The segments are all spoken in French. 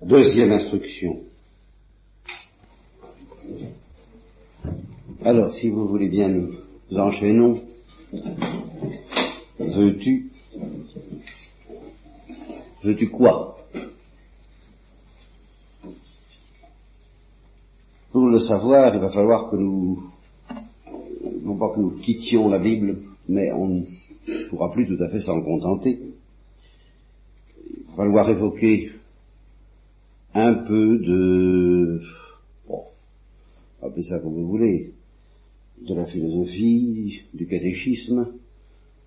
Deuxième instruction. Alors, si vous voulez bien, nous enchaînons. Veux-tu? Veux-tu quoi? Pour le savoir, il va falloir que nous, non pas que nous quittions la Bible, mais on ne pourra plus tout à fait s'en contenter. Il va falloir évoquer un peu de, bon, appelez ça comme vous voulez, de la philosophie, du catéchisme,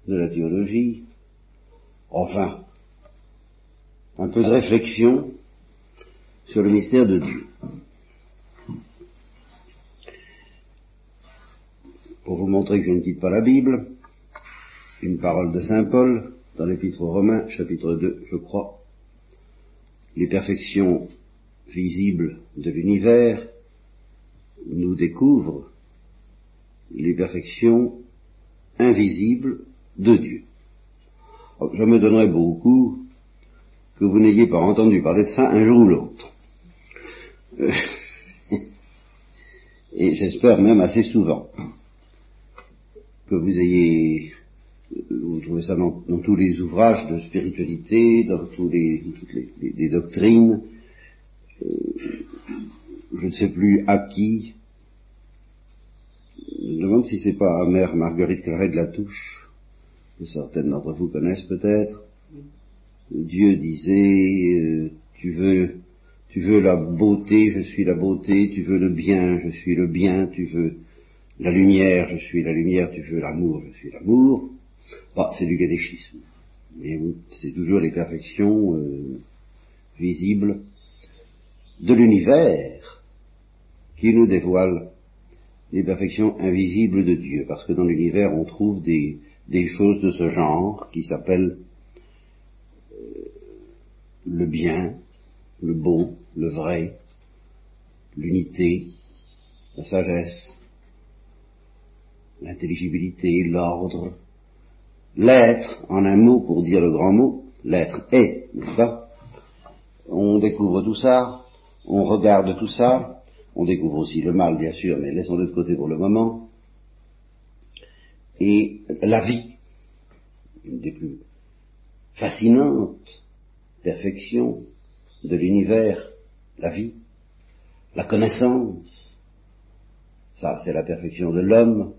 de la théologie, enfin, un peu de réflexion sur le mystère de Dieu. Pour vous montrer que je ne quitte pas la Bible, une parole de Saint Paul dans l'Épître aux Romains, chapitre 2, je crois. Les perfections visibles de l'univers nous découvrent les perfections invisibles de Dieu. Je me donnerais beaucoup que vous n'ayez pas entendu parler de ça un jour ou l'autre. Euh, et j'espère même assez souvent que vous ayez, vous trouvez ça dans, tous les ouvrages de spiritualité, dans toutes les, doctrines, je ne sais plus à qui, je me demande si c'est pas à mère Marguerite Claret de la Touche, que certaines d'entre vous connaissent peut-être. Dieu disait, euh, tu veux, tu veux la beauté, je suis la beauté, tu veux le bien, je suis le bien, tu veux la lumière, je suis la lumière, tu veux l'amour, je suis l'amour. Bah, c'est du catéchisme. Mais c'est toujours les perfections euh, visibles de l'univers qui nous dévoilent les perfections invisibles de Dieu, parce que dans l'univers on trouve des, des choses de ce genre qui s'appellent euh, le bien, le beau, le vrai, l'unité, la sagesse, l'intelligibilité, l'ordre, l'être, en un mot pour dire le grand mot, l'être est, n'est-ce pas On découvre tout ça, on regarde tout ça, on découvre aussi le mal, bien sûr, mais laissons-le de côté pour le moment. Et la vie, une des plus fascinantes perfections de l'univers, la vie, la connaissance, ça c'est la perfection de l'homme,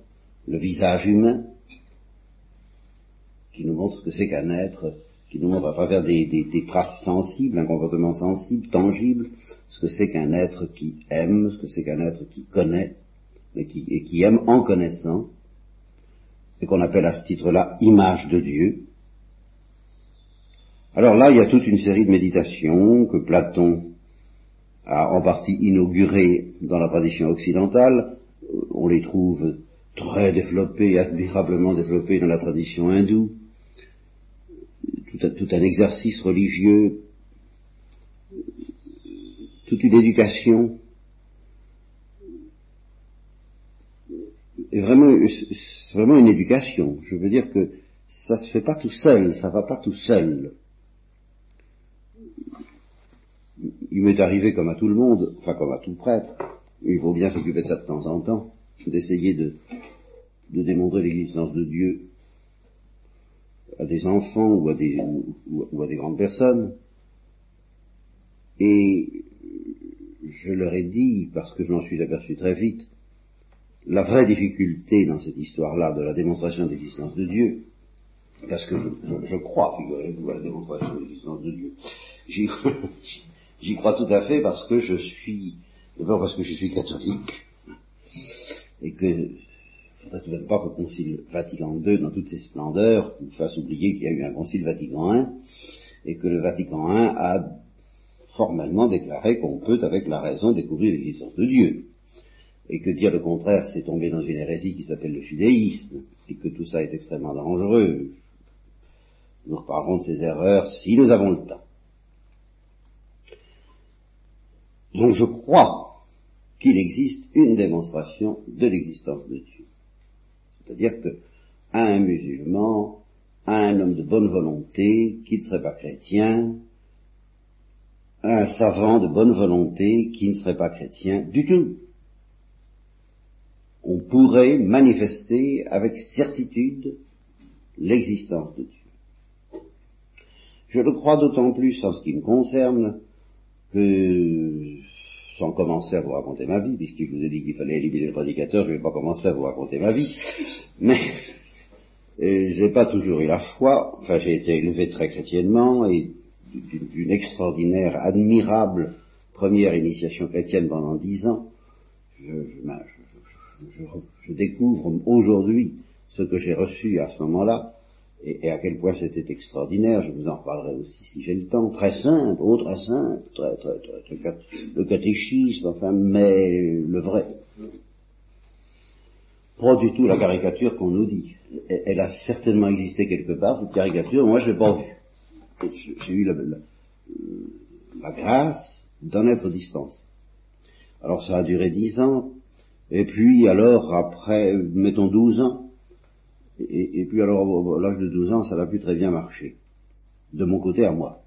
le visage humain, qui nous montre que c'est qu'un être qui nous montre à travers des, traces sensibles, un comportement sensible, tangible, ce que c'est qu'un être qui aime, ce que c'est qu'un être qui connaît, mais qui, et qui aime en connaissant, et qu'on appelle à ce titre-là image de Dieu. Alors là, il y a toute une série de méditations que Platon a en partie inaugurées dans la tradition occidentale. On les trouve très développées, admirablement développées dans la tradition hindoue tout, un exercice religieux, toute une éducation. Vraiment, c'est vraiment une éducation. Je veux dire que ça se fait pas tout seul, ça va pas tout seul. Il m'est arrivé comme à tout le monde, enfin comme à tout prêtre, il faut bien s'occuper de ça de temps en temps, d'essayer de, de démontrer l'existence de Dieu à des enfants ou à des, ou, à des grandes personnes. Et je leur ai dit, parce que je m'en suis aperçu très vite, la vraie difficulté dans cette histoire-là de la démonstration de l'existence de Dieu, parce que je, crois, figurez-vous, à la démonstration de l'existence de Dieu. J'y crois tout à fait parce que je suis, d'abord parce que je suis catholique, et que faudrait tout de même pas que le Concile Vatican II, dans toutes ses splendeurs, nous fasse oublier qu'il y a eu un Concile Vatican I, et que le Vatican I a formellement déclaré qu'on peut, avec la raison, découvrir l'existence de Dieu. Et que dire le contraire, c'est tomber dans une hérésie qui s'appelle le fidéisme, et que tout ça est extrêmement dangereux. Nous reparlerons de ces erreurs si nous avons le temps. Donc je crois qu'il existe une démonstration de l'existence de Dieu. C'est-à-dire que un musulman, à un homme de bonne volonté, qui ne serait pas chrétien, un savant de bonne volonté qui ne serait pas chrétien du tout. On pourrait manifester avec certitude l'existence de Dieu. Je le crois d'autant plus en ce qui me concerne que, sans commencer à vous raconter ma vie, puisqu'il vous a dit qu'il fallait éliminer le prédicateur, je ne vais pas commencer à vous raconter ma vie, mais euh, j'ai pas toujours eu la foi, enfin j'ai été élevé très chrétiennement et d'une extraordinaire, admirable première initiation chrétienne pendant dix ans. Je, je, je découvre aujourd'hui ce que j'ai reçu à ce moment-là, et, à quel point c'était extraordinaire, je vous en reparlerai aussi si j'ai le temps, très simple, oh très simple, très, très, très, très, le catéchisme, enfin, mais le vrai. Pas du tout la caricature qu'on nous dit. Elle, a certainement existé quelque part, cette caricature, moi je l'ai pas vue. J'ai eu la, la, la grâce d'en être dispensé. Alors ça a duré dix ans, et puis alors après, mettons douze ans, et, puis alors, à l'âge de 12 ans, ça n'a plus très bien marché. De mon côté à moi.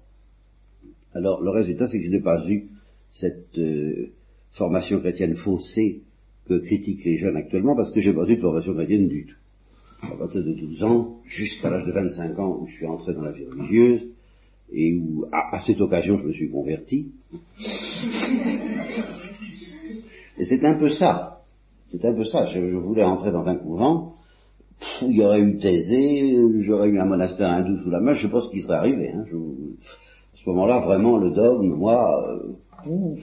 Alors, le résultat, c'est que je n'ai pas eu cette euh, formation chrétienne faussée que critiquent les jeunes actuellement, parce que j'ai pas eu de formation chrétienne du tout. À partir de 12 ans, jusqu'à l'âge de 25 ans, où je suis entré dans la vie religieuse, et où, à, cette occasion, je me suis converti. Et c'est un peu ça. C'est un peu ça. je voulais entrer dans un couvent, il y aurait eu Thésée, j'aurais eu un monastère hindou sous la main, je sais pas ce qui serait arrivé. Hein. à ce moment-là, vraiment, le dogme, moi, euh,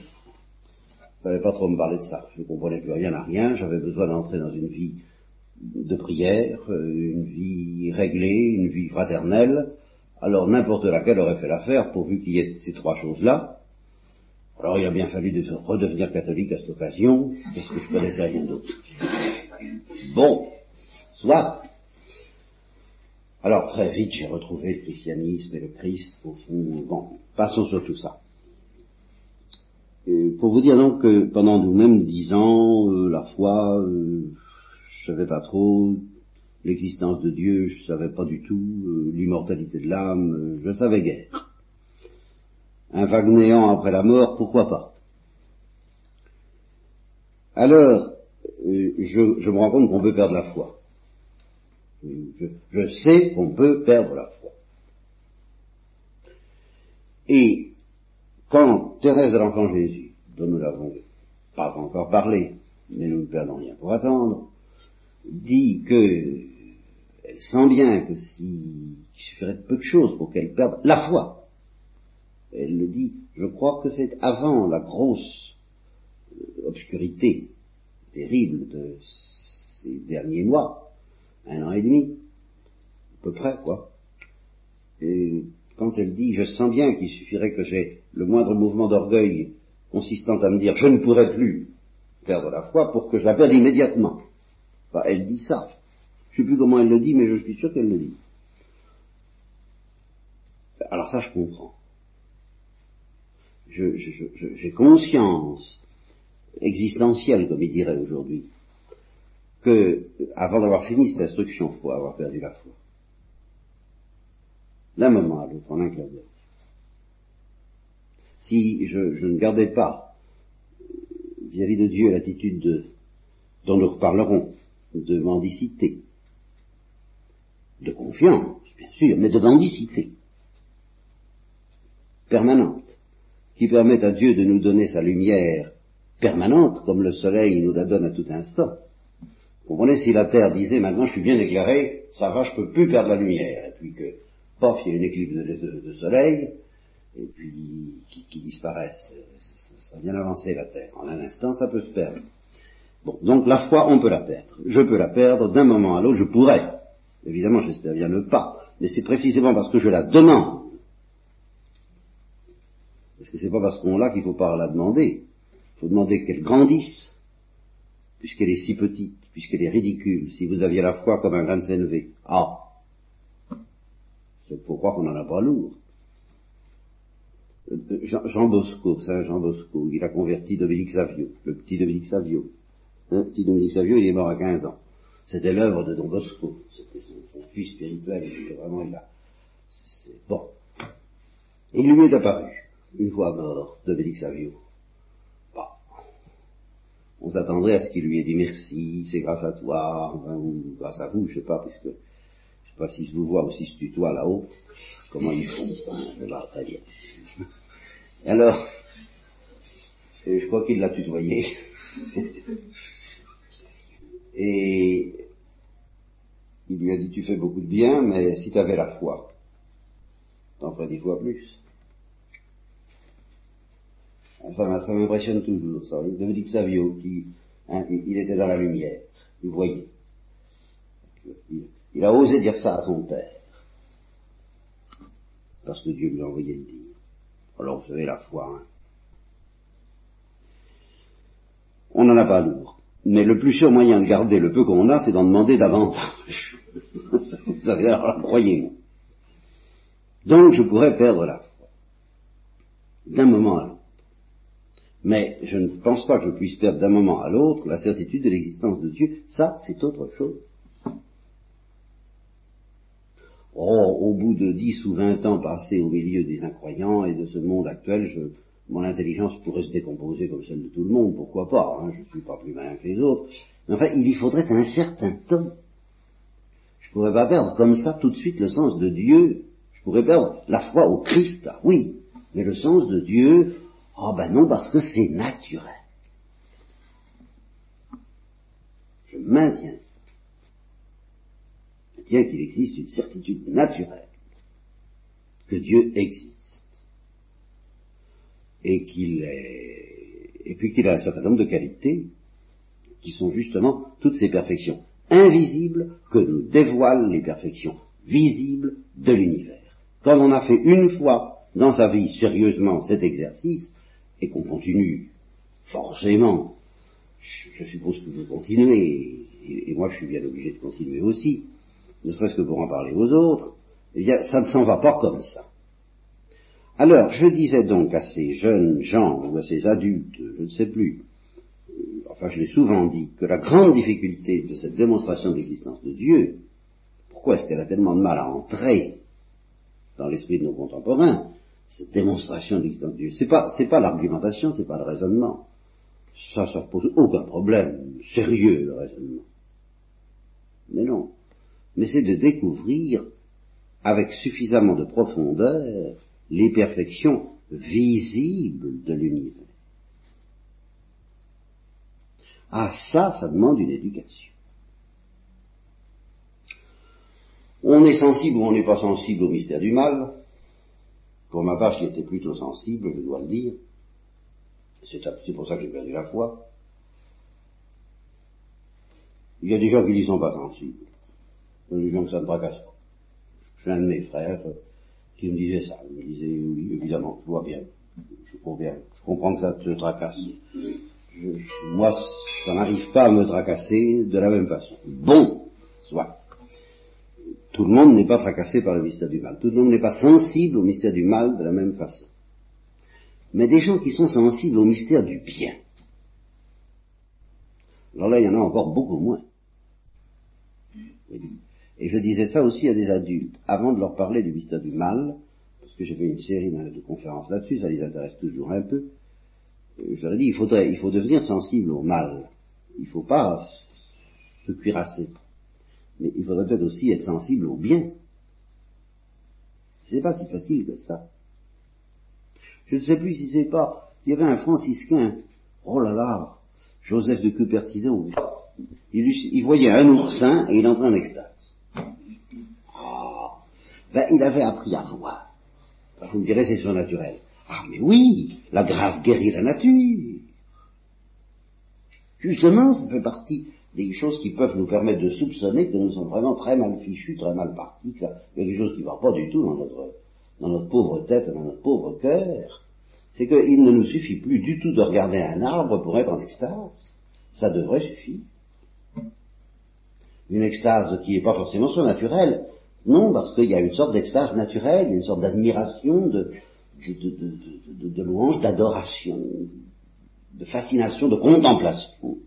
fallait pas trop me parler de ça. Je ne comprenais plus rien à rien, j'avais besoin d'entrer dans une vie de prière, euh, une vie réglée, une vie fraternelle. Alors n'importe laquelle aurait fait l'affaire, pourvu qu'il y ait ces trois choses-là. Alors il a bien fallu de redevenir catholique à cette occasion, parce que je connaissais rien d'autre. Bon, Soit. Alors très vite j'ai retrouvé le christianisme et le Christ au fond. Bon, passons sur tout ça. pour vous dire donc que pendant nous-mêmes dix ans, euh, la foi, euh, je savais pas trop, l'existence de Dieu, je savais pas du tout, euh, l'immortalité de l'âme, je savais guère. Un vague néant après la mort, pourquoi pas? Alors, je me rends compte qu'on peut perdre la foi. Je, sais qu'on peut perdre la foi. Et quand Thérèse de l'Enfant Jésus, dont nous n'avons pas encore parlé, mais nous ne perdons rien pour attendre, dit que elle sent bien que s'il suffirait de peu de choses pour qu'elle perde la foi, elle le dit, je crois que c'est avant la grosse euh, obscurité terrible de ces derniers mois, un an et demi, à peu près, quoi. Et quand elle dit, je sens bien qu'il suffirait que j'ai le moindre mouvement d'orgueil consistant à me dire, je ne pourrai plus perdre la foi pour que je la perde immédiatement. elle dit ça. Je ne sais plus comment elle le dit, mais je suis sûr qu'elle le dit. Alors ça, je comprends. J'ai conscience existentielle, comme il dirait aujourd'hui, que, avant d'avoir fini cette instruction, il faut avoir perdu la foi. D'un moment à l'autre, en un clin d'œil. Si je, ne gardais pas vis-à-vis de Dieu l'attitude de, dont nous reparlerons, de mendicité, de confiance, bien sûr, mais de mendicité permanente, qui permet à Dieu de nous donner sa lumière permanente, comme le soleil nous la donne à tout instant, vous comprenez, si la Terre disait maintenant je suis bien éclairé, ça va, je peux plus perdre la lumière, et puis que, pof, il y a une éclipse de, soleil, et puis qui, qui disparaissent, ça, a bien avancé la Terre. En un instant, ça peut se perdre. Bon, donc la foi, on peut la perdre. Je peux la perdre d'un moment à l'autre, je pourrais. Évidemment, j'espère bien ne pas. Mais c'est précisément parce que je la demande. Parce que c'est pas parce qu'on l'a qu'il faut pas la demander. Il faut demander qu'elle grandisse puisqu'elle est si petite, puisqu'elle est ridicule, si vous aviez la foi comme un grain de sénévé. Ah C'est pour croire qu'on n'en a pas lourd. Euh, euh, Jean, Bosco, Saint Jean Bosco, il a converti Dominique Savio, le petit Dominique Savio. Le petit Dominique Savio, il est mort à 15 ans. C'était l'œuvre de Don Bosco. C'était son, fils spirituel, c'était vraiment, a, c'est, bon. Et il lui est apparu. une fois mort, Dominique Savio. On s'attendrait à ce qu'il lui ait dit merci, c'est grâce à toi, ou grâce à vous, je sais pas, puisque je sais pas si je vous vois ou si je tutoie là-haut, comment ils font, je très bien. alors, je crois qu'il l'a tutoyé. Et il lui a dit, tu fais beaucoup de bien, mais si tu avais la foi, t'en ferais dix fois plus. Ça, m'impressionne toujours, ça. Dominique Savio, qui, hein, il était dans la lumière, il voyait. Il, a osé dire ça à son père, parce que Dieu lui a envoyé le dire. Alors vous savez, la foi, hein. on n'en a pas lourd. Mais le plus sûr moyen de garder le peu qu'on a, c'est d'en demander davantage. Vous savez, alors croyez-moi. Donc je pourrais perdre la foi. D'un moment à l'autre. Mais je ne pense pas que je puisse perdre d'un moment à l'autre la certitude de l'existence de Dieu. Ça, c'est autre chose. Oh, au bout de dix ou vingt ans passés au milieu des incroyants et de ce monde actuel, mon intelligence pourrait se décomposer comme celle de tout le monde, pourquoi pas, hein, je ne suis pas plus malin que les autres. Mais enfin, il y faudrait un certain temps. Je ne pourrais pas perdre comme ça tout de suite le sens de Dieu. Je pourrais perdre la foi au Christ, ah oui, mais le sens de Dieu, oh ben non, parce que c'est naturel. Je maintiens ça. Je maintiens qu'il existe une certitude naturelle que Dieu existe et qu'il est, et puis qu'il a un certain nombre de qualités qui sont justement toutes ces perfections invisibles que nous dévoilent les perfections visibles de l'univers. Quand on a fait une fois dans sa vie sérieusement cet exercice, et qu'on continue forcément, je, suppose que vous continuez, et, moi je suis bien obligé de continuer aussi, ne serait-ce que pour en parler aux autres, eh bien ça ne s'en va pas comme ça. Alors, je disais donc à ces jeunes gens, ou à ces adultes, je ne sais plus, euh, enfin je l'ai souvent dit, que la grande difficulté de cette démonstration d'existence de Dieu, pourquoi est-ce qu'elle a tellement de mal à entrer dans l'esprit de nos contemporains, cette démonstration d'existence de Dieu, c'est pas, c'est pas l'argumentation, c'est pas le raisonnement. Ça, ça pose aucun problème sérieux, le raisonnement. Mais non. Mais c'est de découvrir avec suffisamment de profondeur les perfections visibles de l'univers. Ah ça, ça demande une éducation. On est sensible ou on n'est pas sensible au mystère du mal. Pour ma part, j'y étais plutôt sensible, je dois le dire. C'est pour ça que j'ai perdu la foi. Il y a des gens qui n'y sont pas sensibles. Il y a des gens que ça ne tracasse pas. Suis un de mes frères, qui me disait ça. Il me disait, oui, évidemment, je vois bien, je je comprends que ça te tracasse. moi, ça n'arrive pas à me tracasser de la même façon. Bon, soit. Tout le monde n'est pas tracassé par le mystère du mal. Tout le monde n'est pas sensible au mystère du mal de la même façon. Mais des gens qui sont sensibles au mystère du bien. Alors là, il y en a encore beaucoup moins. Et je disais ça aussi à des adultes, avant de leur parler du mystère du mal, parce que j'ai fait une série de conférences là-dessus, ça les intéresse toujours un peu. Je leur ai dit, il faudrait, il faut devenir sensible au mal. Il ne faut pas se cuirasser. Mais il faudrait peut-être aussi être sensible au bien. C'est pas si facile que ça. Je ne sais plus si c'est pas, il y avait un franciscain, oh là là, Joseph de Cupertino, il, voyait un oursin et il entrait en extase ben, il avait appris à voir. vous me direz, c'est surnaturel. Ah, mais oui, la grâce guérit la nature. Justement, ça fait partie des choses qui peuvent nous permettre de soupçonner que nous sommes vraiment très mal fichus, très mal partis, qu'il y a quelque chose qui ne va pas du tout dans notre, dans notre pauvre tête, dans notre pauvre cœur. C'est qu'il ne nous suffit plus du tout de regarder un arbre pour être en extase. Ça devrait suffire. Une extase qui n'est pas forcément surnaturelle, non, parce qu'il y a une sorte d'extase naturelle, une sorte d'admiration, de, de, louange, d'adoration, de fascination, de contemplation, de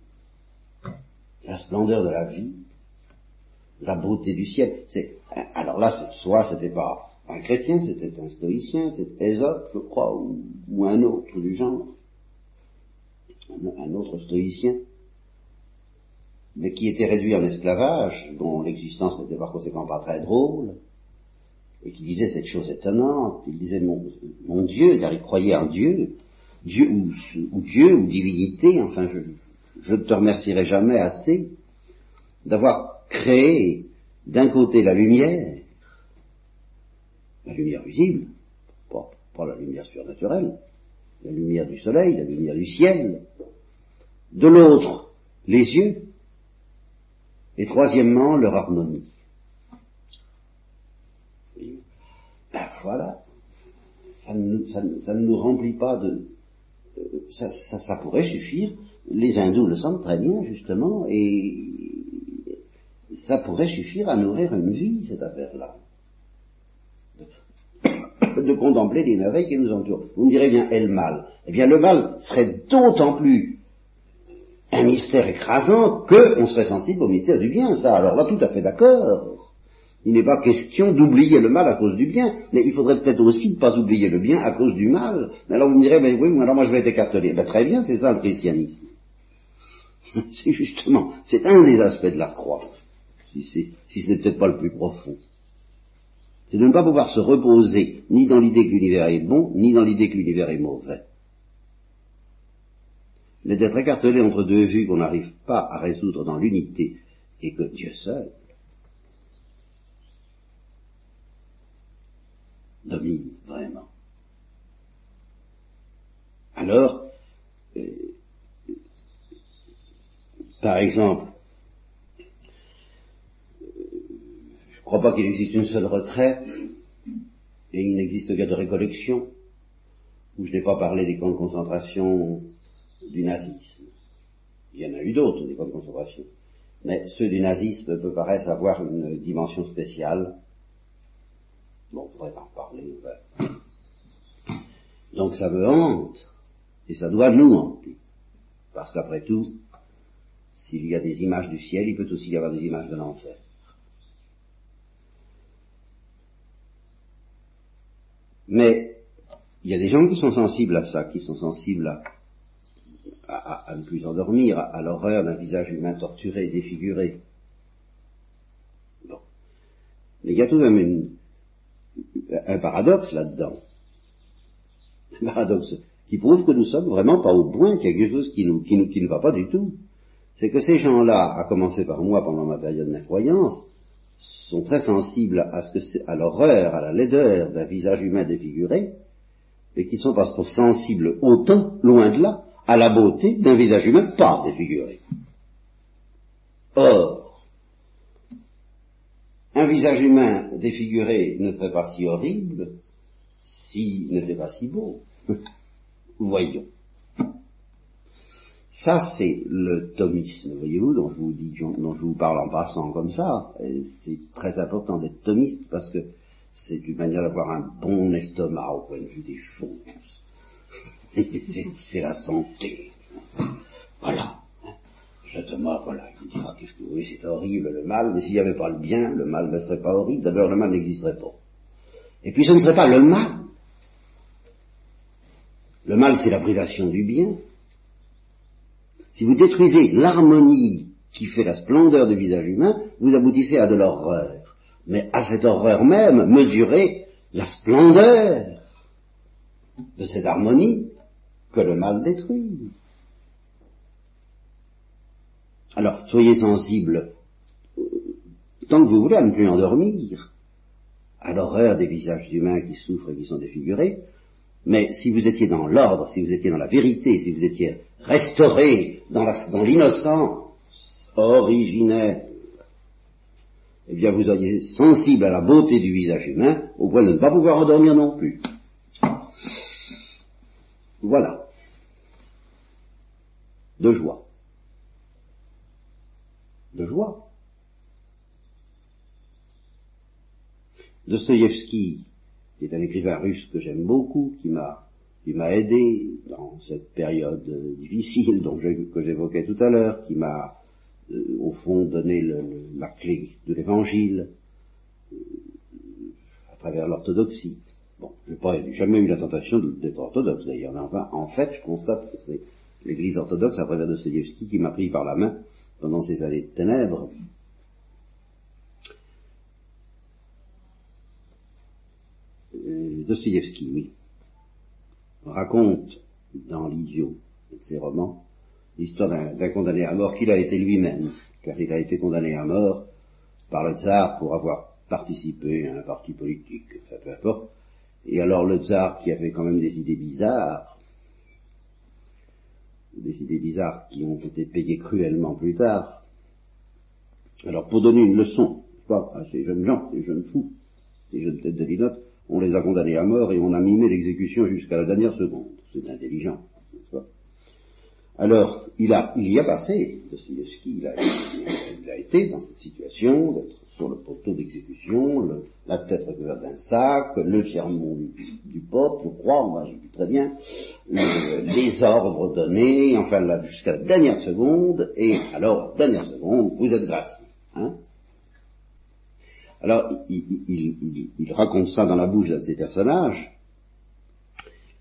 la splendeur de la vie, la beauté du ciel. alors là, soit c'était pas Un chrétien, c'était un stoïcien, c'était Ésope, je crois, ou, un autre du genre, un, autre stoïcien, mais qui était réduit en esclavage, dont l'existence n'était par conséquent pas très drôle, et qui disait cette chose étonnante, il disait mon, Dieu, car il croyait en Dieu, Dieu ou, Dieu ou divinité, enfin je ne te remercierai jamais assez d'avoir créé d'un côté la lumière, la lumière visible, pas, la lumière surnaturelle, la lumière du soleil, la lumière du ciel, de l'autre les yeux, et troisièmement leur harmonie. Ben voilà, ça ne, nous remplit pas de... Euh, ça pourrait suffire, les hindous le sentent très bien justement, et ça pourrait suffire à nourrir une vie, cette affaire-là. De, contempler les merveilles qui nous entourent. Vous me direz bien, et le mal? Eh bien, le mal serait d'autant plus un mystère écrasant qu'on serait sensible au mystère du bien, ça. Alors là, tout à fait d'accord. Il n'est pas question d'oublier le mal à cause du bien, mais il faudrait peut-être aussi ne pas oublier le bien à cause du mal. Mais alors vous me direz, mais oui, alors moi je vais être écartelé. Ben, très bien, c'est ça le christianisme. c'est justement, c'est un des aspects de la croix si, ce n'est peut-être pas le plus profond. C'est de ne pas pouvoir se reposer ni dans l'idée que l'univers est bon, ni dans l'idée que l'univers est mauvais. Mais d'être écartelé entre deux vues qu'on n'arrive pas à résoudre dans l'unité et que Dieu seul domine vraiment. Alors, euh, par exemple, ne crois pas qu'il existe une seule retraite, et il n'existe qu'à de récollection, où je n'ai pas parlé des camps de concentration du nazisme. Il y en a eu d'autres, des camps de concentration. Mais ceux du nazisme peut paraissent avoir une dimension spéciale. Bon, on pourrait en parler. Donc ça me hante, et ça doit nous hanter. Parce qu'après tout, s'il y a des images du ciel, il peut aussi y avoir des images de l'enfer. Mais il y a des gens qui sont sensibles à ça, qui sont sensibles à, ne plus endormir, à, l'horreur d'un visage humain torturé, défiguré. Bon. Mais il y a tout de même un paradoxe là-dedans. Un paradoxe qui prouve que nous sommes vraiment pas au point, qu'il y a quelque chose qui ne va pas du tout. C'est que ces gens-là, à commencer par moi pendant ma période d'incroyance, sont très sensibles à ce que à l'horreur, à la laideur d'un visage humain défiguré, et qui ne sont pas sensibles autant, loin de là, à la beauté d'un visage humain pas défiguré. Or, un visage humain défiguré ne serait pas si horrible s'il n'était pas si beau. Voyons. Ça, c'est le thomisme, voyez-vous, dont je vous dis, dont je vous parle en passant comme ça. C'est très important d'être thomiste parce que c'est une manière d'avoir un bon estomac au point de vue des choses. c'est la santé. Voilà. Te voilà. Il dira, qu'est-ce que vous voulez, c'est horrible le mal, mais s'il n'y avait pas le bien, le mal ne serait pas horrible. D'abord, le mal n'existerait pas. Et puis, ce ne serait pas le mal. Le mal, c'est la privation du bien. Si vous détruisez l'harmonie qui fait la splendeur du visage humain, vous aboutissez à de l'horreur. Mais à cette horreur même, mesurez la splendeur de cette harmonie que le mal détruit. Alors, soyez sensibles, tant que vous voulez, à ne plus endormir, à l'horreur des visages humains qui souffrent et qui sont défigurés, mais si vous étiez dans l'ordre, si vous étiez dans la vérité, si vous étiez restauré dans l'innocence originelle, eh bien vous soyez sensible à la beauté du visage humain au point de ne pas pouvoir endormir non plus. Voilà. De joie. De joie. Dostoïevski qui est un écrivain russe que j'aime beaucoup, qui m'a qui m'a aidé dans cette période difficile dont que j'évoquais tout à l'heure, qui m'a euh, au fond donné la clé de l'évangile, euh, travers l'orthodoxie. Bon, je n'ai jamais eu la tentation d'être orthodoxe d'ailleurs, mais enfin, en fait, je constate que c'est l'Église orthodoxe à travers Dostoevsky qui m'a pris par la main pendant ces années de ténèbres. Dostoevsky, oui, raconte dans L'idiot de ses romans l'histoire d'un condamné à mort qu'il a été lui-même, car il a été condamné à mort par le tsar pour avoir participé à un parti politique, enfin, peu importe. Et alors le tsar, qui avait quand même des idées bizarres, des idées bizarres qui ont été payées cruellement plus tard, alors pour donner une leçon à ces jeunes gens, ces jeunes fous, ces jeunes têtes de linotte, on les a condamnés à mort et on a mimé l'exécution jusqu'à la dernière seconde. C'est intelligent, n'est-ce pas? Alors, il, a, il y a passé, Dostoevsky, il a, il a été dans cette situation d'être sur le poteau d'exécution, la tête recouverte d'un sac, le sermon du, du pope, je crois, moi j'ai vu très bien, les ordres donnés, enfin jusqu'à la dernière seconde, et alors, dernière seconde, vous êtes gracié. Hein? Alors, il, raconte ça dans la bouche de ses personnages,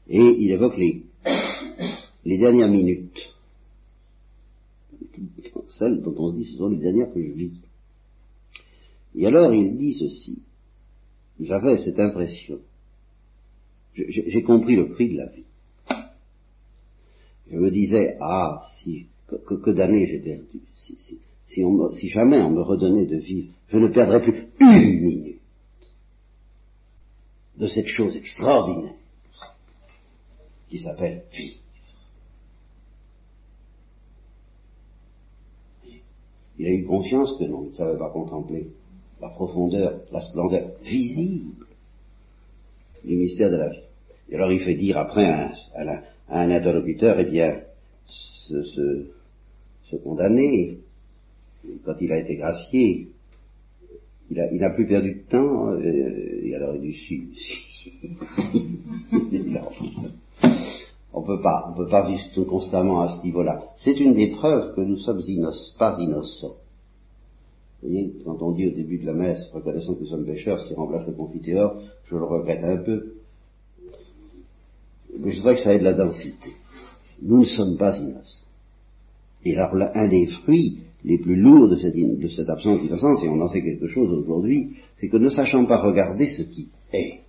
et il évoque les, dernières minutes, celles dont on se dit ce sont les dernières que je vis. Et alors il dit ceci, j'avais cette impression, j'ai compris le prix de la vie. Je me disais, ah, si, que, d'années j'ai perdu, si, on si jamais on me redonnait de vivre, je ne perdrais plus une minute de cette chose extraordinaire qui s'appelle vie. Il a eu conscience que non, il ne savait pas contempler la profondeur, la splendeur visible du mystère de la vie. Et alors il fait dire après à, un interlocuteur, eh bien, ce, ce, condamné, quand il a été gracié, il n'a plus perdu de temps, euh, et alors il dit on peut pas, on peut pas vivre constamment à ce niveau-là. C'est une des preuves que nous sommes pas innocents. Vous voyez, quand on dit au début de la messe, reconnaissant que nous sommes pécheurs, ce qui remplace le confiteor, je le regrette un peu. Mais je voudrais que ça ait de la densité. Nous ne sommes pas innocents. Et alors, un des fruits les plus lourds de cette, absence d'innocence, et on en sait quelque chose aujourd'hui, c'est que ne sachant pas regarder ce qui est,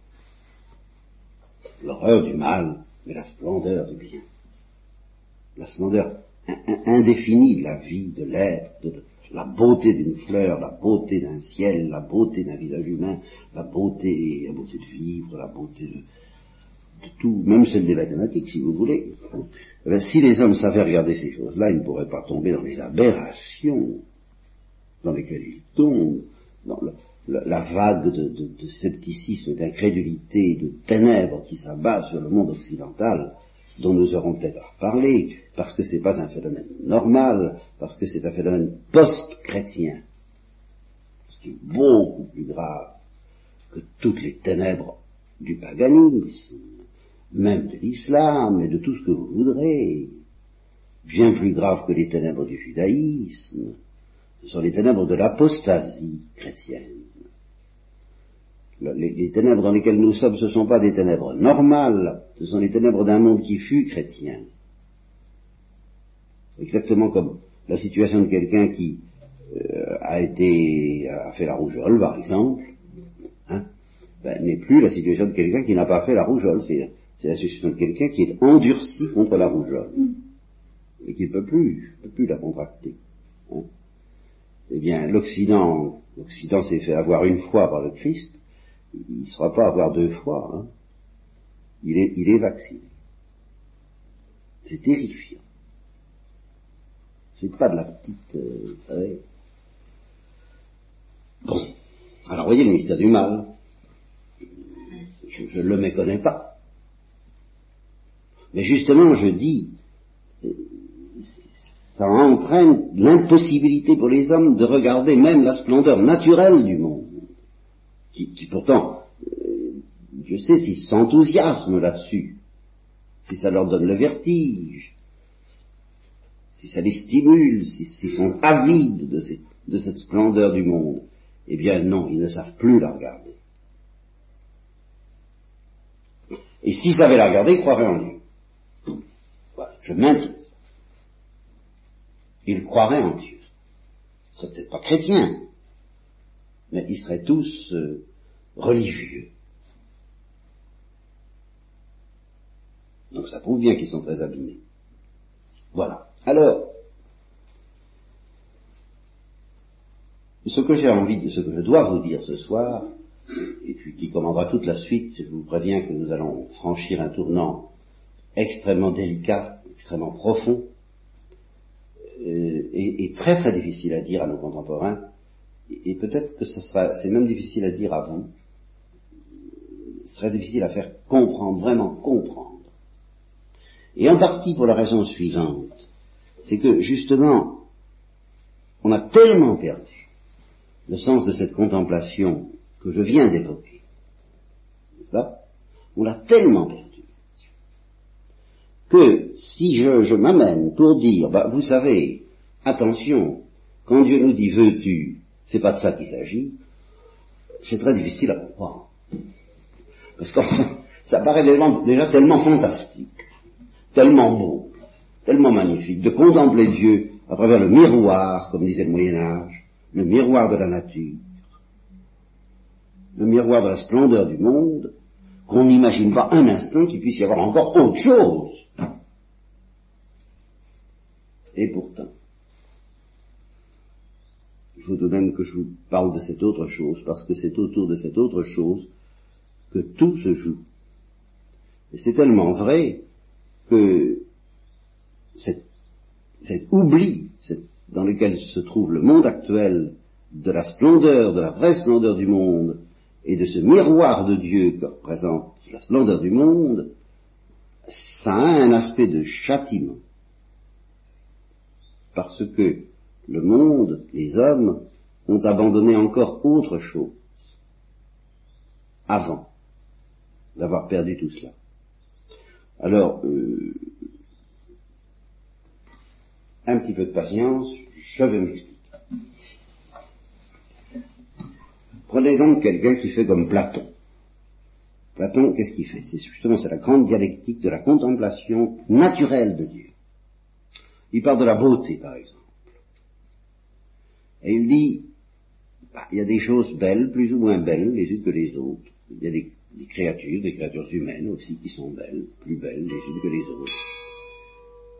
l'horreur du mal, mais la splendeur du bien, la splendeur indéfinie de la vie, de l'être, de, la beauté d'une fleur, la beauté d'un ciel, la beauté d'un visage humain, la beauté, la beauté de vivre, la beauté de, tout, même celle des mathématiques, si vous voulez. Eh si les hommes savaient regarder ces choses-là, ils ne pourraient pas tomber dans les aberrations dans lesquelles ils tombent, dans la, vague de, scepticisme, d'incrédulité, de ténèbres qui s'abat sur le monde occidental, dont nous aurons peut-être à parler, parce que ce n'est pas un phénomène normal, parce que c'est un phénomène post-chrétien, ce qui est beaucoup plus grave que toutes les ténèbres du paganisme, même de l'islam et de tout ce que vous voudrez, bien plus grave que les ténèbres du judaïsme, ce sont les ténèbres de l'apostasie chrétienne. Les, ténèbres dans lesquelles nous sommes, ce ne sont pas des ténèbres normales, ce sont les ténèbres d'un monde qui fut chrétien. Exactement comme la situation de quelqu'un qui euh, a été a fait la rougeole, par exemple, hein, ben, n'est plus la situation de quelqu'un qui n'a pas fait la rougeole. C'est la situation de quelqu'un qui est endurci contre la rougeole et qui ne peut plus, peut plus la contracter. Hein. Eh bien, l'Occident, l'Occident s'est fait avoir une fois par le Christ, il ne sera pas avoir deux fois. Hein. Il, est, il est vacciné. C'est terrifiant. C'est pas de la petite, euh, vous savez. Bon. Alors, voyez le mystère du mal. Je ne le méconnais pas. Mais justement, je dis, euh, ça entraîne l'impossibilité pour les hommes de regarder même la splendeur naturelle du monde qui, pourtant, euh, je sais s'ils s'enthousiasment là-dessus, si ça leur donne le vertige, si ça les stimule, s'ils sont avides de, cette splendeur du monde, eh bien non, ils ne savent plus la regarder. Et s'il savait la regarder, il croirait en Dieu. Je maintiens ça. Il croirait en Dieu. Il serait peut-être pas chrétien, mais ils seraient tous euh, religieux. Donc ça prouve bien qu'ils sont très abîmés. Voilà. Alors, ce que j'ai envie de, ce que je dois vous dire ce soir, et puis qui commandera toute la suite, je vous préviens que nous allons franchir un tournant extrêmement délicat, extrêmement profond, euh, et, très très difficile à dire à nos contemporains, et, peut-être que ce sera, c'est même difficile à dire à vous, ce serait difficile à faire comprendre, vraiment comprendre. Et en partie pour la raison suivante, c'est que justement, on a tellement perdu le sens de cette contemplation que je viens d'évoquer. N'est-ce pas? On l'a tellement perdu que si je, m'amène pour dire, bah, vous savez, attention, quand Dieu nous dit veux-tu, c'est pas de ça qu'il s'agit, c'est très difficile à comprendre. Parce que ça paraît déjà tellement fantastique, tellement beau, tellement magnifique, de contempler Dieu à travers le miroir, comme disait le Moyen Âge, le miroir de la nature, le miroir de la splendeur du monde, qu'on n'imagine pas un instant qu'il puisse y avoir encore autre chose. Et pourtant, il faut tout de même que je vous parle de cette autre chose, parce que c'est autour de cette autre chose que tout se joue. Et c'est tellement vrai que cet, oubli dans lequel se trouve le monde actuel de la splendeur, de la vraie splendeur du monde, et de ce miroir de Dieu que représente la splendeur du monde, ça a un aspect de châtiment. Parce que le monde, les hommes, ont abandonné encore autre chose avant d'avoir perdu tout cela. Alors, euh, un petit peu de patience, je vais m'expliquer. Prenez donc quelqu'un qui fait comme Platon. Platon, qu'est-ce qu'il fait? C'est justement c'est la grande dialectique de la contemplation naturelle de Dieu. Il parle de la beauté, par exemple. Et il dit, bah, il y a des choses belles, plus ou moins belles, les unes que les autres. Il y a des, créatures, des créatures humaines aussi, qui sont belles, plus belles les unes que les autres.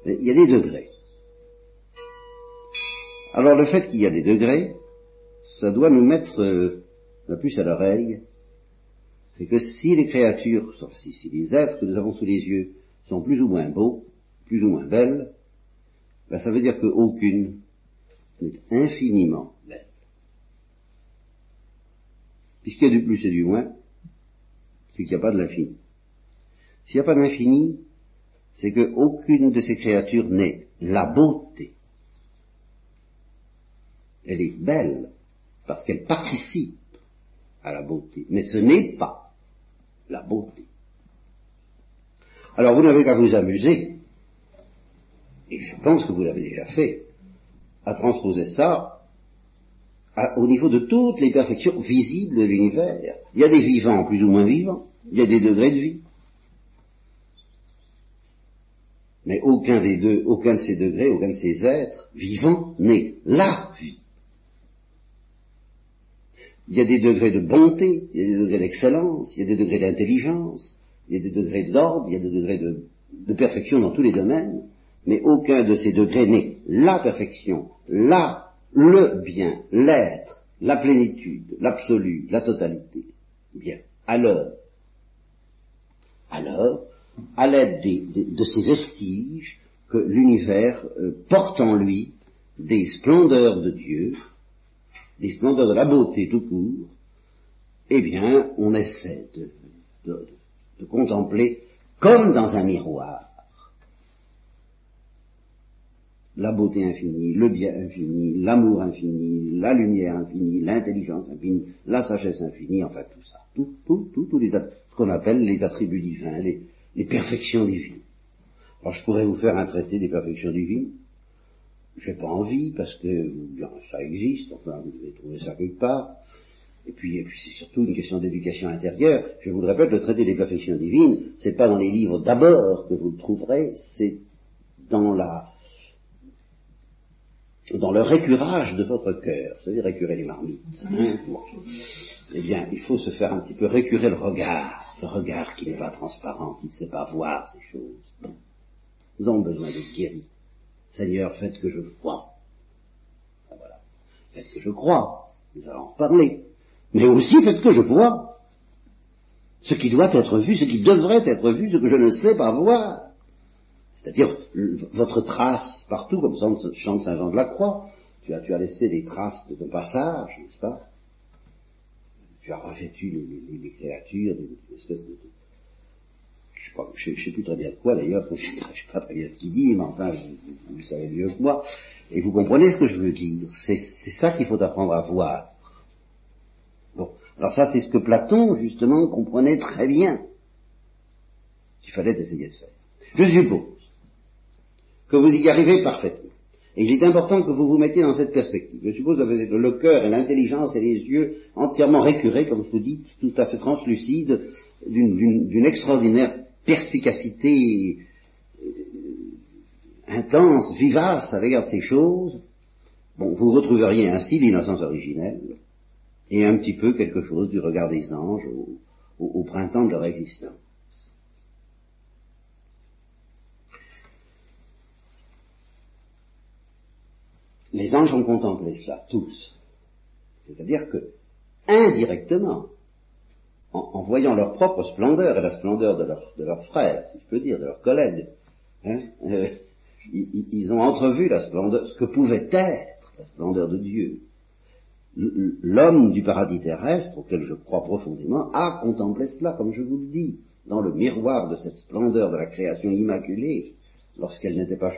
Il y a des degrés. Alors le fait qu'il y a des degrés, ça doit nous mettre euh, la puce à l'oreille, c'est que si les créatures, si, les êtres que nous avons sous les yeux sont plus ou moins beaux, plus ou moins belles, ben ça veut dire qu'aucune n'est infiniment belle. Puisqu'il y a du plus et du moins, c'est qu'il n'y a pas de l'infini. S'il n'y a pas d'infini, c'est qu'aucune de ces créatures n'est la beauté. Elle est belle parce qu'elle participe à la beauté. Mais ce n'est pas la beauté. Alors vous n'avez qu'à vous amuser, et je pense que vous l'avez déjà fait, à transposer ça au niveau de toutes les perfections visibles de l'univers. Il y a des vivants plus ou moins vivants, il y a des degrés de vie. Mais aucun des deux, aucun de ces degrés, aucun de ces êtres vivants n'est la vie. Il y a des degrés de bonté, il y a des degrés d'excellence, il y a des degrés d'intelligence, il y a des degrés d'ordre, il y a des degrés de, perfection dans tous les domaines, mais aucun de ces degrés n'est la perfection, la, le bien, l'être, la plénitude, l'absolu, la totalité. Bien. Alors, alors, à l'aide de ces vestiges que l'univers euh, porte en lui des splendeurs de Dieu, des splendeurs de la beauté tout court, eh bien, on essaie de, contempler comme dans un miroir la beauté infinie, le bien infini, l'amour infini, la lumière infinie, l'intelligence infinie, la sagesse infinie, enfin tout ça, tout, tout, tout, tous les ce qu'on appelle les attributs divins, les, les perfections divines. Alors je pourrais vous faire un traité des perfections divines, j'ai pas envie parce que ça existe, enfin vous devez trouver ça quelque part. Et puis, et puis c'est surtout une question d'éducation intérieure. Je vous le répète, le traité des perfections divines, c'est pas dans les livres d'abord que vous le trouverez, c'est dans la dans le récurage de votre cœur, c'est-à-dire récurer les marmites. Hein eh bien, il faut se faire un petit peu récurer le regard, le regard qui n'est pas transparent, qui ne sait pas voir ces choses. Nous avons besoin de guérir. Seigneur, faites que je vois. Ah, voilà. Faites que je crois. Nous allons en parler. Mais aussi faites que je vois. Ce qui doit être vu, ce qui devrait être vu, ce que je ne sais pas voir. C'est-à-dire votre trace partout, comme chante Saint Jean de la Croix. Tu as, laissé des traces de ton passage, n'est-ce pas? Tu as revêtu les, les, créatures d'une espèce de, je ne sais, plus très bien de quoi d'ailleurs, je ne sais pas très bien ce qu'il dit, mais enfin, vous, le savez mieux que moi, et vous comprenez ce que je veux dire. C'est ça qu'il faut apprendre à voir. Bon, alors ça c'est ce que Platon, justement, comprenait très bien. Il fallait essayer de faire. Je suppose que vous y arrivez parfaitement. Et il est important que vous vous mettiez dans cette perspective. Je suppose que vous avez le cœur et l'intelligence et les yeux entièrement récurés, comme vous dites, tout à fait translucides, d'une extraordinaire perspicacité euh, intense, vivace à l'égard de ces choses, bon, vous retrouveriez ainsi l'innocence originelle et un petit peu quelque chose du regard des anges au, printemps de leur existence. Les anges ont contemplé cela, tous. C'est-à-dire que, indirectement, en, voyant leur propre splendeur et la splendeur de leurs frères, si je peux dire, de leurs collègues, hein, euh, ils, ont entrevu la splendeur, ce que pouvait être la splendeur de Dieu. L'homme du paradis terrestre, auquel je crois profondément, a contemplé cela, comme je vous le dis, dans le miroir de cette splendeur de la création immaculée, lorsqu'elle n'était pas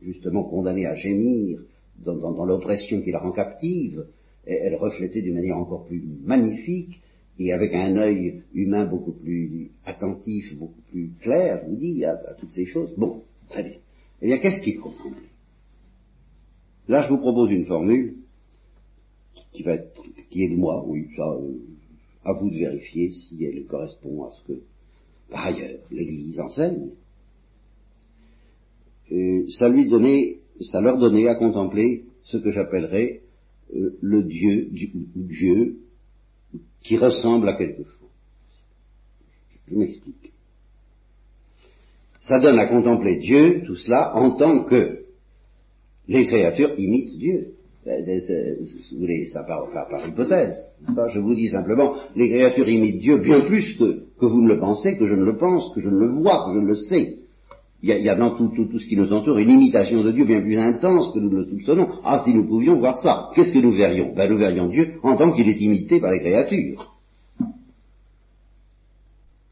justement condamnée à gémir dans, dans l'oppression qui la rend captive, elle reflétait d'une manière encore plus magnifique et avec un œil humain beaucoup plus attentif, beaucoup plus clair, je vous dis, à, toutes ces choses. Bon, très bien. Eh bien, qu'est-ce qu'il comprend? Là, je vous propose une formule qui, va être, qui est de moi, oui, ça, euh, à vous de vérifier si elle correspond à ce que, par ailleurs, l'Église enseigne. Euh, ça lui donnait, ça leur donnait à contempler ce que j'appellerais euh, le Dieu, Dieu qui ressemble à quelque chose. Je m'explique. Ça donne à contempler Dieu, tout cela, en tant que les créatures imitent Dieu. vous voulez, ça part, par, hypothèse. Je vous dis simplement, les créatures imitent Dieu bien plus que, que vous ne le pensez, que je ne le pense, que je ne le vois, que je ne le sais. Il y, a, dans tout, tout, ce qui nous entoure une imitation de Dieu bien plus intense que nous ne le soupçonnons. Ah, si nous pouvions voir ça, qu'est-ce que nous verrions? Ben, Nous verrions Dieu en tant qu'il est imité par les créatures.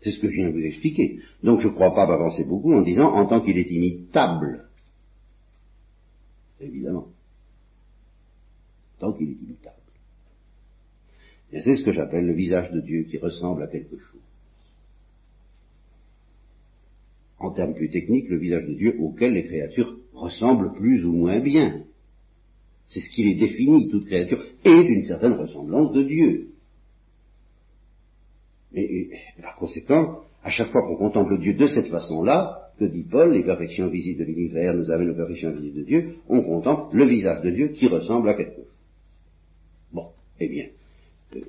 C'est ce que je viens de vous expliquer. Donc je ne crois pas m'avancer beaucoup en disant en tant qu'il est imitable. Évidemment. Tant qu'il est imitable. Et c'est ce que j'appelle le visage de Dieu qui ressemble à quelque chose en termes plus techniques, le visage de Dieu auquel les créatures ressemblent plus ou moins bien. C'est ce qui les définit, toute créature, est une certaine ressemblance de Dieu. Et, par conséquent, à chaque fois qu'on contemple Dieu de cette façon-là, que dit Paul, les perfections visibles de l'univers nous amènent aux perfections visibles de Dieu, on contemple le visage de Dieu qui ressemble à quelque chose. Bon, eh bien, euh,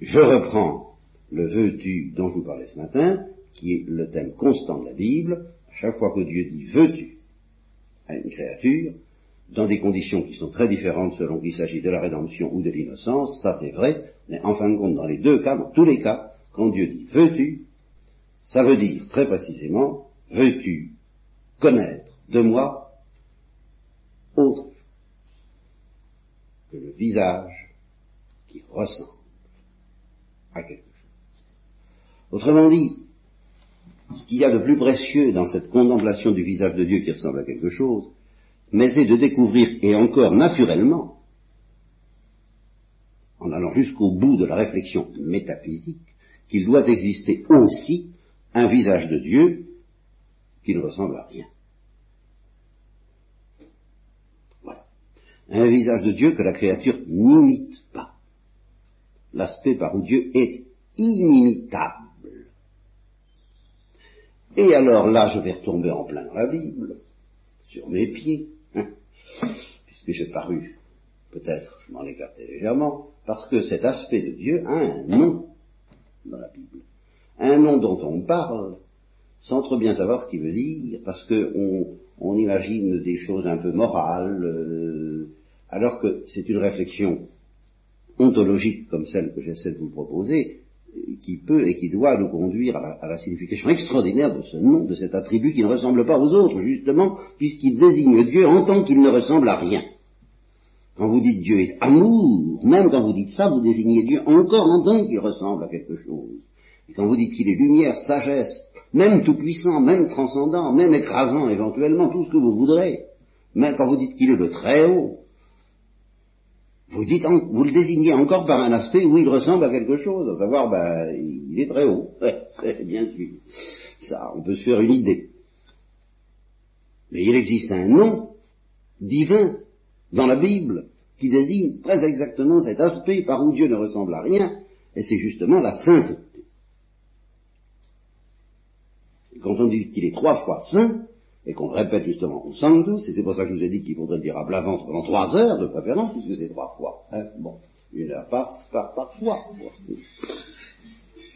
je reprends le vœu-tu dont je vous parlais ce matin, qui est le thème constant de la Bible, à chaque fois que Dieu dit veux-tu à une créature, dans des conditions qui sont très différentes selon qu'il s'agit de la rédemption ou de l'innocence, ça c'est vrai, mais en fin de compte, dans les deux cas, dans tous les cas, quand Dieu dit veux-tu, ça veut dire très précisément, veux-tu connaître de moi autre que le visage qui ressemble à quelque chose. Autrement dit, ce qu'il y a de plus précieux dans cette contemplation du visage de Dieu qui ressemble à quelque chose, mais c'est de découvrir, et encore naturellement, en allant jusqu'au bout de la réflexion métaphysique, qu'il doit exister aussi un visage de Dieu qui ne ressemble à rien. Voilà. Un visage de Dieu que la créature n'imite pas. l'aspect par où Dieu est inimitable. Et alors là, je vais retomber en plein dans la Bible, sur mes pieds, hein, puisque j'ai paru, peut-être je m'en écartais légèrement, parce que cet aspect de Dieu a un nom dans la Bible. Un nom dont on parle sans trop bien savoir ce qu'il veut dire, parce qu'on on imagine des choses un peu morales, euh, alors que c'est une réflexion ontologique comme celle que j'essaie de vous proposer, qui peut et qui doit nous conduire à la, signification extraordinaire de ce nom, de cet attribut qui ne ressemble pas aux autres, justement, puisqu'il désigne Dieu en tant qu'il ne ressemble à rien. Quand vous dites Dieu est amour, même quand vous dites ça, vous désignez Dieu encore en tant qu'il ressemble à quelque chose. Quand vous dites qu'il est lumière, sagesse, même tout-puissant, même transcendant, même écrasant éventuellement, tout ce que vous voudrez, même quand vous dites qu'il est le Très-Haut, vous, dites, vous le désignez encore par un aspect où il ressemble à quelque chose, à savoir, ben, il est très haut, bien sûr. Ça, on peut se faire une idée. Mais il existe un nom divin dans la Bible qui désigne très exactement cet aspect par où Dieu ne ressemble à rien, et c'est justement la sainteté. Et quand on dit qu'il est trois fois saint, et qu'on répète justement au sanctus, et c'est pour ça que je vous ai dit qu'il faudrait dire à plat ventre pendant trois heures de préférence, puisque c'est trois fois. Hein. bon, une heure par, par, fois.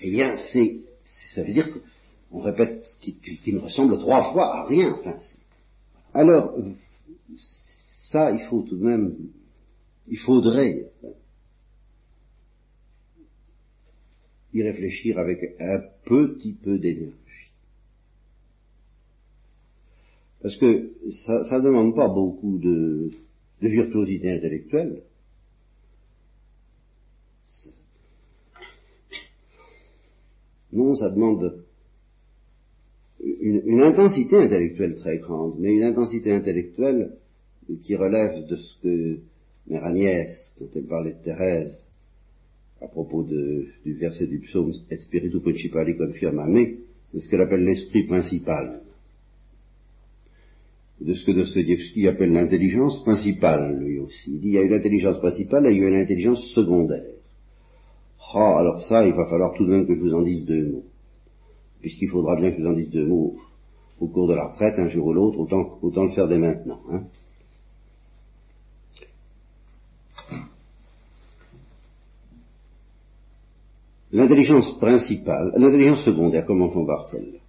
Eh bien, c'est, ça veut dire qu'on répète qu'il ne ressemble trois fois à rien. Enfin, alors, ça, il faut tout de même, il faudrait y réfléchir avec un petit peu d'énergie. Parce que ça ne demande pas beaucoup de, virtuosité intellectuelle. Non, ça demande une, intensité intellectuelle très grande, mais une intensité intellectuelle qui relève de ce que Mère Agnès, quand elle parlait de Thérèse, à propos du verset du psaume Et spiritu principali confirma me, de ce qu'elle appelle l'esprit principal de ce que Dostoevsky appelle l'intelligence principale, lui aussi. Il dit, il y a une intelligence principale il y a une intelligence secondaire. Ah, alors ça, il va falloir tout de même que je vous en dise deux mots. Puisqu'il faudra bien que je vous en dise deux mots au cours de la retraite, un jour ou l'autre, autant, autant le faire dès maintenant. Hein. L'intelligence principale, l'intelligence secondaire, comment font Bartel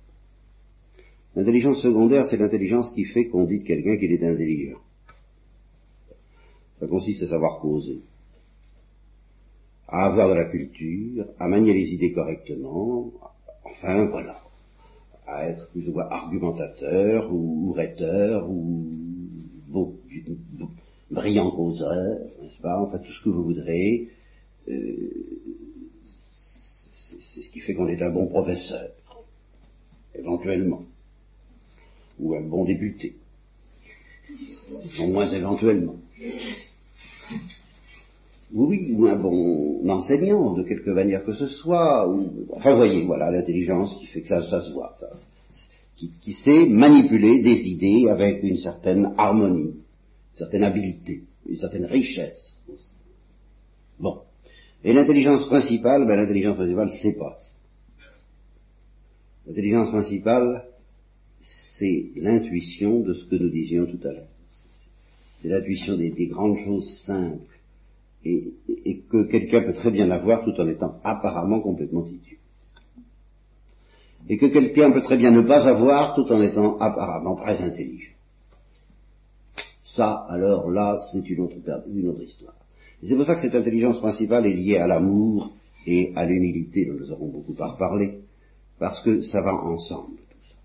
L'intelligence secondaire, c'est l'intelligence qui fait qu'on dit de quelqu'un qu'il est intelligent. Ça consiste à savoir causer, à avoir de la culture, à manier les idées correctement, enfin voilà, à être plus ou moins argumentateur ou, rhéteur ou brillant causeur, n'est-ce pas, enfin tout ce que vous voudrez. Euh, c'est ce qui fait qu'on est un bon professeur, éventuellement ou un bon député, au moins éventuellement. Oui, ou un bon enseignant, de quelque manière que ce soit, ou, enfin voyez, voilà l'intelligence qui fait que ça, ça se voit, ça, qui, qui, sait manipuler des idées avec une certaine harmonie, une certaine habileté, une certaine richesse. Bon. Et l'intelligence principale, ben l'intelligence principale, c'est pas L'intelligence principale, c'est l'intuition de ce que nous disions tout à l'heure. C'est l'intuition des, grandes choses simples et, que quelqu'un peut très bien avoir tout en étant apparemment complètement idiot. Et que quelqu'un peut très bien ne pas avoir tout en étant apparemment très intelligent. Ça, alors là, c'est une autre, une autre histoire. c'est pour ça que cette intelligence principale est liée à l'amour et à l'humilité, dont nous aurons beaucoup à reparler, parce que ça va ensemble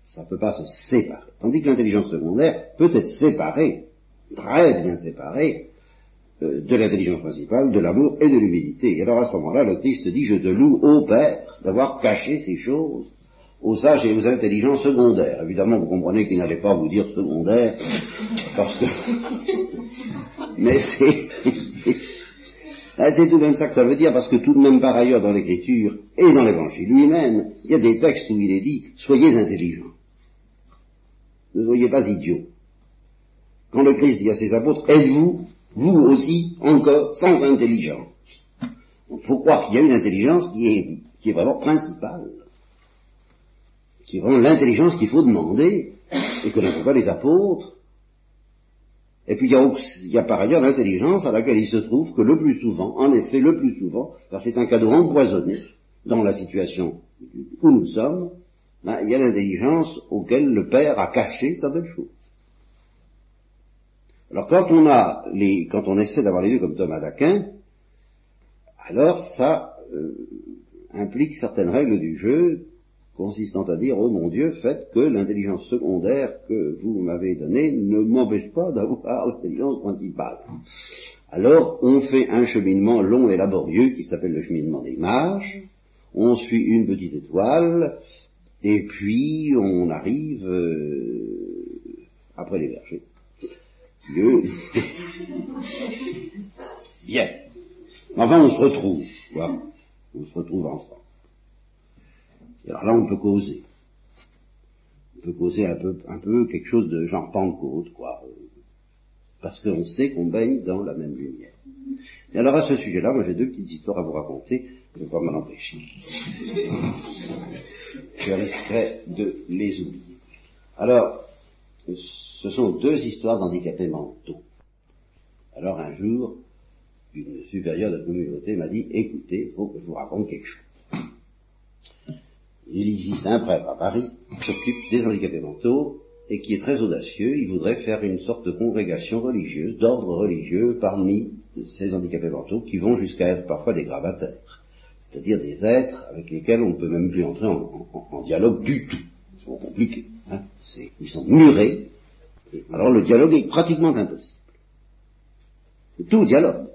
ça ne peut pas se séparer. Tandis que l'intelligence secondaire peut être séparée, très bien séparée, euh, de l'intelligence principale, de l'amour et de l'humilité. Et alors à ce moment-là, le Christ dit, je te loue, ô Père, d'avoir caché ces choses aux sages et aux intelligents secondaires. Évidemment, vous comprenez qu'il n'allait pas vous dire secondaire, parce que... Mais c'est... Ah, c'est tout de même ça que ça veut dire, parce que tout de même par ailleurs dans l'Écriture et dans l'Évangile lui-même, il y a des textes où il est dit, soyez intelligents ne soyez pas idiots. Quand le Christ dit à ses apôtres, êtes-vous, vous aussi, encore sans intelligence? Il faut croire qu'il y a une intelligence qui est, qui est vraiment principale, qui est vraiment l'intelligence qu'il faut demander, et que n'ont pas les apôtres. Et puis il y, a, il y a par ailleurs l'intelligence à laquelle il se trouve que le plus souvent, en effet le plus souvent, car c'est un cadeau empoisonné dans la situation où nous sommes, ben, il y a l'intelligence auquel le Père a caché certaines choses. Alors quand on a les, quand on essaie d'avoir les deux comme Thomas d'Aquin, alors ça euh, implique certaines règles du jeu consistant à dire, oh mon Dieu, faites que l'intelligence secondaire que vous m'avez donnée ne m'empêche pas d'avoir l'intelligence principale. Alors on fait un cheminement long et laborieux qui s'appelle le cheminement des mages, on suit une petite étoile, et puis on arrive euh, après les bergers. Dieu. Bien. Enfin, on se retrouve, quoi. On se retrouve ensemble. Et alors là, on peut causer. On peut causer un peu, un peu quelque chose de genre Pentecôte, quoi. Parce qu'on sait qu'on baigne dans la même lumière. Et alors à ce sujet-là, moi j'ai deux petites histoires à vous raconter, je ne vais pas m'en empêcher. Je risquerai de les oublier. Alors, ce sont deux histoires d'handicapés mentaux. Alors un jour, une supérieure de la communauté m'a dit, écoutez, il faut que je vous raconte quelque chose. Il existe un prêtre à Paris qui s'occupe des handicapés mentaux et qui est très audacieux. Il voudrait faire une sorte de congrégation religieuse, d'ordre religieux parmi ces handicapés mentaux qui vont jusqu'à être parfois des gravataires. C'est-à-dire des êtres avec lesquels on ne peut même plus entrer en, dialogue du tout. Ils sont compliqués. Hein. ils sont murés. Alors le dialogue est pratiquement impossible. Tout dialogue.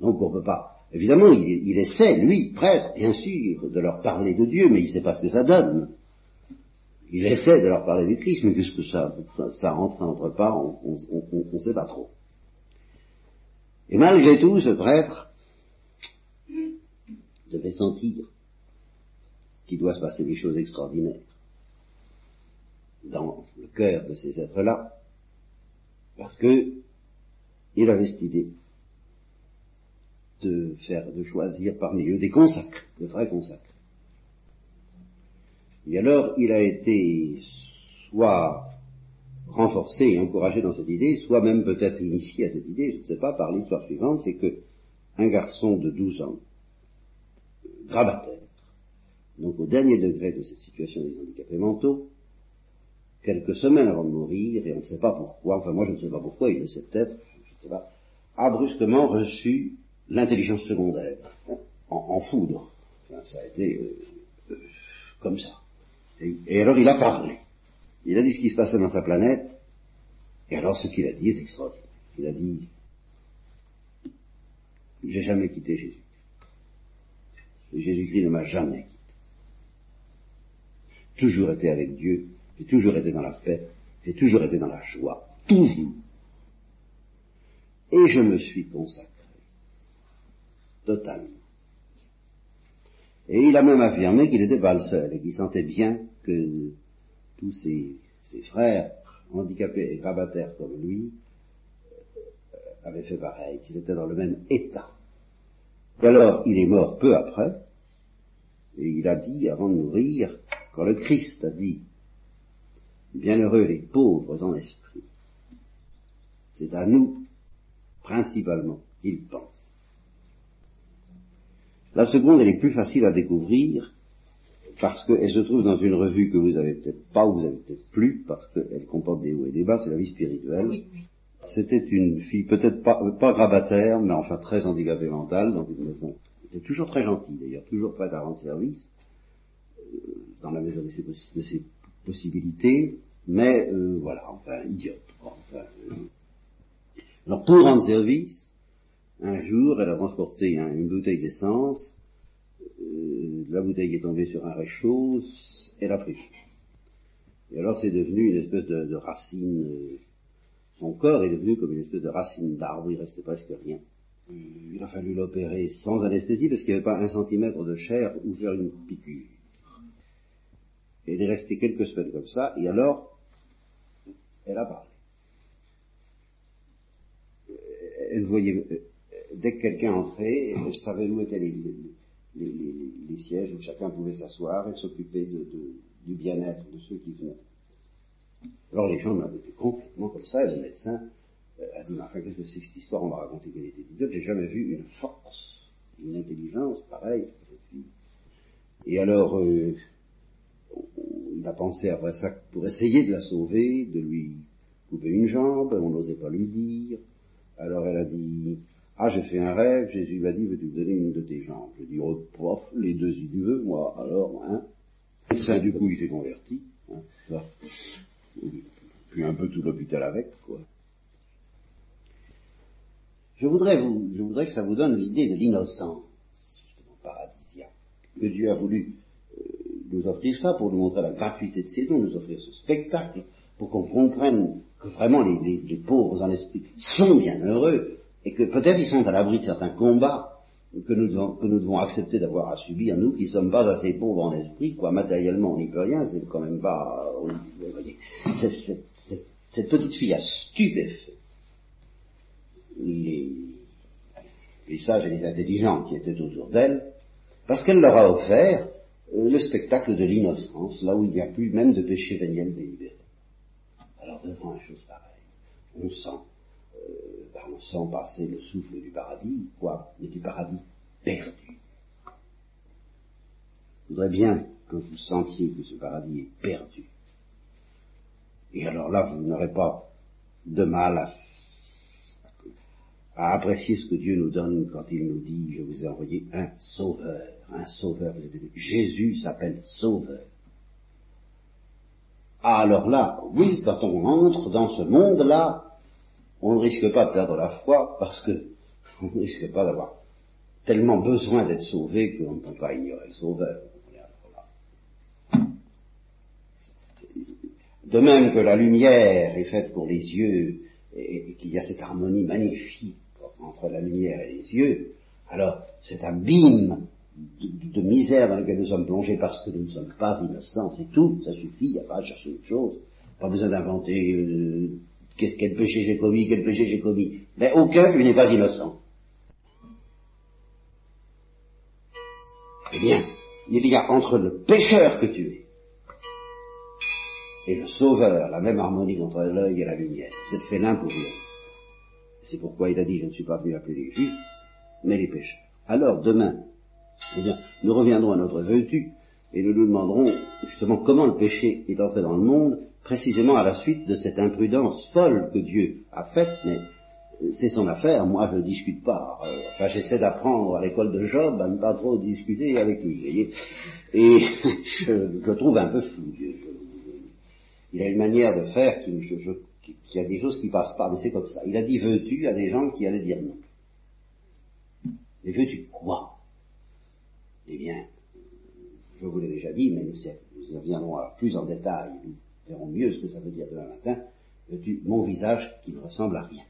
Donc on ne peut pas Évidemment, il, essaie, lui, prêtre, bien sûr, de leur parler de Dieu, mais il ne sait pas ce que ça donne. Il essaie de leur parler du Christ, mais qu'est-ce que ça, ça, entre, entre pas, on ne sait pas trop. Et malgré tout, ce prêtre devait sentir qu'il doit se passer des choses extraordinaires dans le cœur de ces êtres-là, parce que il avait cette idée de faire, de choisir parmi eux des consacres, de vrais consacres. Et alors, il a été soit renforcé et encouragé dans cette idée, soit même peut-être initié à cette idée, je ne sais pas, par l'histoire suivante, c'est que un garçon de 12 ans, grabataire, donc au dernier degré de cette situation des handicapés mentaux, quelques semaines avant de mourir, et on ne sait pas pourquoi, enfin moi je ne sais pas pourquoi, il le sait peut-être, je ne sais pas, a brusquement reçu l'intelligence secondaire, en, foudre. ça a été euh, euh, comme ça. Et, alors il a parlé. Il a dit ce qui se passait dans sa planète, et alors ce qu'il a dit est extraordinaire. Il a dit, j'ai jamais quitté Jésus. Jésus-Christ ne m'a jamais quitté. Toujours été avec Dieu, j'ai toujours été dans la paix, j'ai toujours été dans la joie, toujours. Et je me suis consacré totalement. Et il a même affirmé qu'il n'était pas le seul et qu'il sentait bien que tous ses, frères, handicapés et grabataires comme lui, euh, avaient fait pareil, qu'ils étaient dans le même état. Et alors, il est mort peu après, et il a dit, avant de mourir, quand le Christ a dit, Bienheureux les pauvres en esprit, c'est à nous, principalement, qu'il pense. La seconde, elle est plus facile à découvrir parce qu'elle se trouve dans une revue que vous avez peut-être pas ou vous avez peut-être plus parce qu'elle comporte des hauts et des bas, c'est la vie spirituelle. C'était une fille peut-être pas, pas grabataire, mais enfin très handicapée mentale, dans une maison. Elle était toujours très gentille d'ailleurs, toujours prête à rendre service, euh, dans la mesure de ses, possibilités, mais euh, voilà, enfin idiote. Euh. Alors pour rendre service, un jour, elle a transporté une bouteille d'essence, la bouteille est tombée sur un réchaud, elle a pris Et alors c'est devenu une espèce de, racine, son corps est devenu comme une espèce de racine d'arbre, il restait presque rien. Euh, il a fallu l'opérer sans anesthésie parce qu'il n'y avait pas un centimètre de chair ou faire une piqûre. Et elle est restée quelques semaines comme ça, et alors, elle a parlé. Elle voyait, dès que quelqu'un entrait, elle savait où étaient les, sièges où chacun pouvait s'asseoir et s'occuper du bien-être de ceux qui venaient. Alors les gens avaient été complètement comme ça, et le médecin euh, a dit, enfin, qu'est-ce que c'est que cette histoire? On m'a raconté qu'elle était idiote, j'ai jamais vu une force, une intelligence pareille cette fille. Et alors, euh, il a pensé après ça pour essayer de la sauver, de lui couper une jambe, on n'osait pas lui dire. Alors elle a dit, ah j'ai fait un rêve, Jésus m'a dit, veux-tu me donner une de tes jambes? Je dis, oh prof, les deux il veut, moi, alors, hein. Le médecin du coup il s'est converti. Hein, puis un peu tout l'hôpital avec, quoi. Je voudrais, vous, je voudrais que ça vous donne l'idée de l'innocence, justement paradisiaque, que Dieu a voulu euh, nous offrir ça pour nous montrer la gratuité de ses dons, nous offrir ce spectacle, pour qu'on comprenne que vraiment les, pauvres en esprit sont bien heureux, et que peut-être ils sont à l'abri de certains combats que nous devons, que nous devons accepter d'avoir à subir, nous qui sommes pas assez pauvres en esprit, quoi, matériellement on n'y peut rien, c'est quand même pas... Vous voyez, cette petite fille a stupéfait les, les sages et les intelligents qui étaient autour d'elle, parce qu'elle leur a offert euh, le spectacle de l'innocence, là où il n'y a plus même de péché véniel délibéré. Alors devant une chose pareille, on sent, euh, ben, on sent passer le souffle du paradis, quoi, mais du paradis perdu. Je voudrais bien que vous sentiez que ce paradis est perdu. Et alors là, vous n'aurez pas de mal à apprécier ce que Dieu nous donne quand il nous dit, je vous ai envoyé un sauveur, un sauveur, Jésus s'appelle sauveur. Alors là, oui, quand on entre dans ce monde-là, on ne risque pas de perdre la foi parce que on ne risque pas d'avoir tellement besoin d'être sauvé qu'on ne peut pas ignorer le sauveur. De même que la lumière est faite pour les yeux et, qu'il y a cette harmonie magnifique entre la lumière et les yeux, alors cet abîme de, misère dans lequel nous sommes plongés parce que nous ne sommes pas innocents, c'est tout, ça suffit, il n'y a pas à chercher autre chose, pas besoin d'inventer euh, quel, péché j'ai commis, quel péché j'ai commis, mais aucun lui n'est pas innocent. Eh bien, il y a entre le pécheur que tu es et le sauveur, la même harmonie entre l'œil et la lumière. Êtes fait l'un pour l'autre. C'est pourquoi il a dit, je ne suis pas venu appeler les justes, mais les pécheurs. Alors, demain, eh bien, nous reviendrons à notre vertu, et nous nous demanderons justement comment le péché est entré dans le monde, précisément à la suite de cette imprudence folle que Dieu a faite, mais c'est son affaire, moi je ne discute pas. Euh, enfin, j'essaie d'apprendre à l'école de Job à ne pas trop discuter avec lui, voyez. Et je, le trouve un peu fou, il a une manière de faire qui, je, a des choses qui passent pas, mais c'est comme ça. Il a dit veux-tu à des gens qui allaient dire non? Mais veux-tu quoi Eh bien, je vous l'ai déjà dit, mais nous, nous reviendrons plus en détail, verrons mieux ce que ça veut dire demain matin. Veux-tu mon visage qui ne ressemble à rien